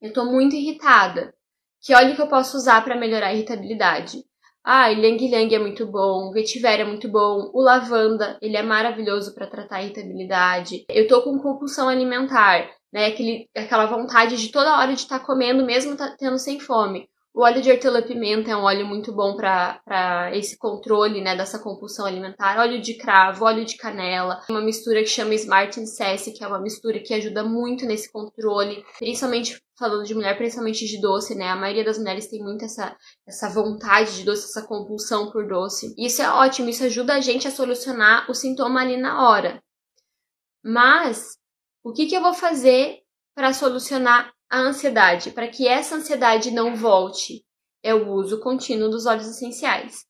Eu tô muito irritada. Que óleo que eu posso usar para melhorar a irritabilidade? Ah, Yang Yang é muito bom, o Vetiver é muito bom, o lavanda, ele é maravilhoso para tratar a irritabilidade. Eu tô com compulsão alimentar, né? Aquele, aquela vontade de toda hora de estar tá comendo, mesmo tá tendo sem fome. O óleo de hortelã-pimenta é um óleo muito bom para esse controle né, dessa compulsão alimentar. Óleo de cravo, óleo de canela, uma mistura que chama Smart Incesse, que é uma mistura que ajuda muito nesse controle, principalmente falando de mulher, principalmente de doce, né? A maioria das mulheres tem muito essa, essa vontade de doce, essa compulsão por doce. Isso é ótimo, isso ajuda a gente a solucionar o sintoma ali na hora. Mas, o que, que eu vou fazer para solucionar a ansiedade, para que essa ansiedade não volte, é o uso contínuo dos óleos essenciais.